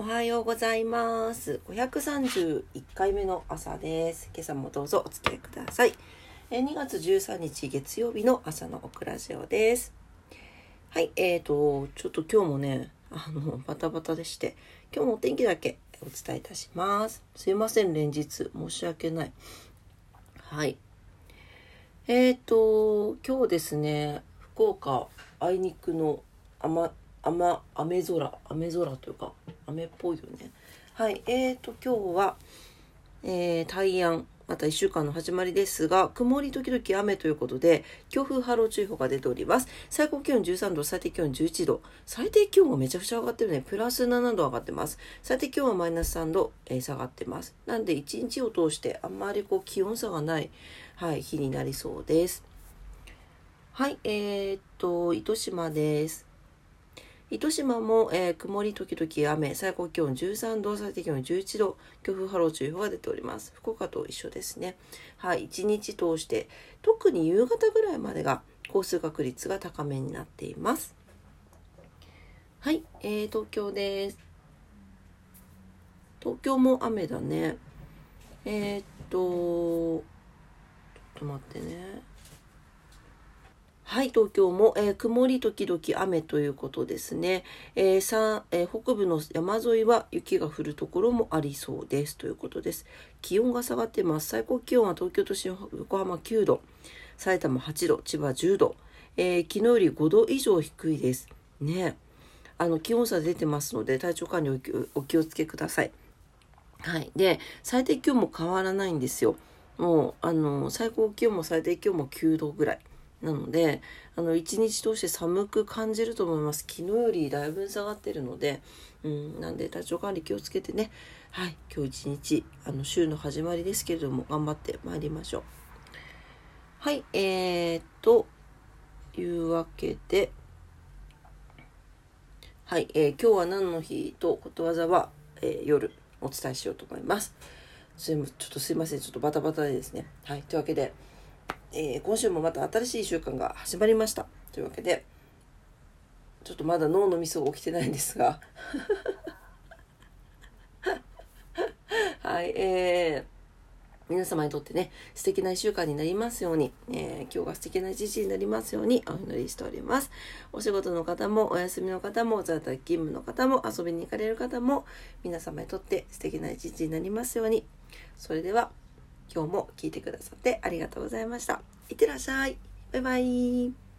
おはようございます。531回目の朝です。今朝もどうぞお付き合いください。2月13日月曜日の朝のオクラジオです。はい、えーと、ちょっと今日もね、あの、バタバタでして、今日もお天気だけお伝えいたします。すいません、連日。申し訳ない。はい。えーと、今日ですね、福岡、あいにくの雨、雨、雨空、雨空というか、雨っぽいよね。はい。えーと、今日は、えー、大安、また1週間の始まりですが、曇り時々雨ということで、強風波浪注意報が出ております。最高気温13度、最低気温11度。最低気温がめちゃくちゃ上がってるね。プラス7度上がってます。最低気温はマイナス3度、えー下がってます。なんで、1日を通してあんまりこう気温差がない、はい、日になりそうです。はい、えー、っと、糸島です。糸島も、えー曇り時々雨、最高気温13度、最低気温11度、強風波浪注意報が出ております。福岡と一緒ですね。はい、一日通して、特に夕方ぐらいまでが降水確率が高めになっています。はい、えー、東京です。東京も雨だね。えー、っと、ちょっと待ってね。はい、東京も、えー曇り時々雨ということですね。えーさえー北部の山沿いは雪が降るところもありそうですということです。気温が下がってます。最高気温は東京都心、横浜9度、埼玉8度、千葉10度、えー昨日より5度以上低いです。ね。あの気温差出てますので体調管理お気お気をつけください。はい。で、最低気温も変わらないんですよ。もう、あの、最高気温も最低気温も9度ぐらい。なので、あの、一日通して寒く感じると思います。昨日よりだいぶ下がってるので、うん、なんで体調管理気をつけてね。はい。今日一日、あの、週の始まりですけれども、頑張ってまいりましょう。はい。えー、と、いうわけで、はい、えー今日は何の日とことわざは、えー夜お伝えしようと思います。すいまちょっとすいません、ちょっとバタバタでですね。はい、というわけで、えー今週もまた新しい習慣が始まりました。というわけで、ちょっとまだ脳のミスが起きてないんですが、はい、えー皆様にとってね、素敵な一週間になりますように、えー今日が素敵な一日になりますようにお祈りしております。お仕事の方も、お休みの方も、在宅勤務の方も、遊びに行かれる方も、皆様にとって素敵な一日になりますように。それでは、今日も聞いてくださってありがとうございました。いってらっしゃい。バイバイ。